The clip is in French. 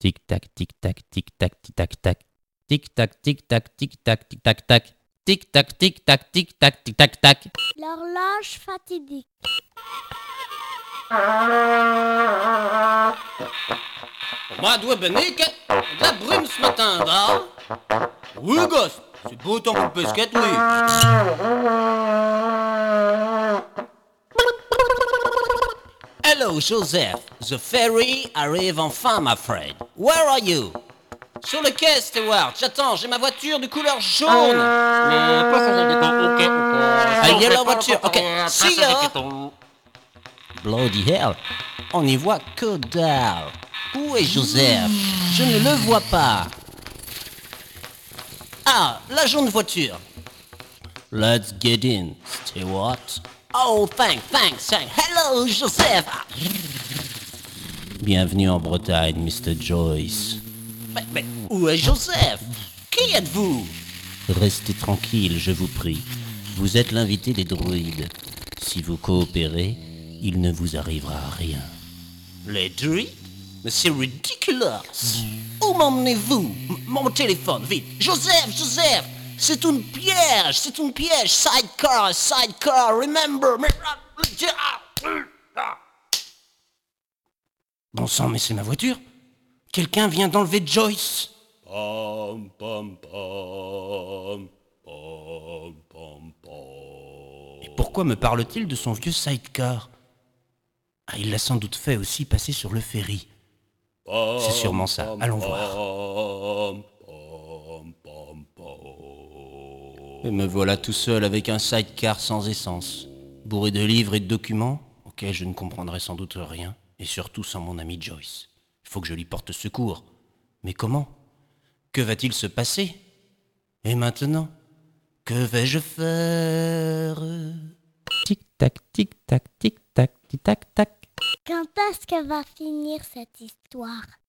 Tic tac, tic tac, tic tac, tic tac tac. Tic tac, tic tac, tic tac, tic tac tac. Tic tac, tic tac, tic tac, tic tac tac. L'horloge fatidique. Moi, dois Benique, de la brume ce matin, va Oui, gosse, c'est beau coup de pesquette, oui. Hello, Joseph. The ferry arrive enfin, my friend. Where are you? Sur le quai, Stewart. J'attends, j'ai ma voiture de couleur jaune. Ah, il y a la voiture. Ok, see ya. Bloody hell. On n'y voit que dalle. Où est Joseph? Je ne le vois pas. Ah, la jaune voiture. Let's get in, Stewart. Oh, thanks, thanks, thanks. Hello, Joseph. Bienvenue en Bretagne, Mr. Joyce. Mais, mais où est Joseph? Qui êtes-vous? Restez tranquille, je vous prie. Vous êtes l'invité des druides. Si vous coopérez, il ne vous arrivera rien. Les druides? Mais c'est ridicule Où m'emmenez-vous? Mon téléphone, vite Joseph, Joseph C'est une piège, c'est une piège Sidecar, sidecar, remember mais- Bon sang, mais c'est ma voiture Quelqu'un vient d'enlever Joyce pam, pam, pam. Et pourquoi me parle-t-il de son vieux sidecar? Ah, il l'a sans doute fait aussi passer sur le ferry. C'est sûrement ça. Allons voir. Et me voilà tout seul avec un sidecar sans essence, bourré de livres et de documents auxquels je ne comprendrai sans doute rien, et surtout sans mon ami Joyce. Il faut que je lui porte secours. Mais comment? Que va-t-il se passer? Et maintenant Que vais-je faire? Tic tac, tic tac, tic tac, tic tac tac. Quand est-ce que va finir cette histoire?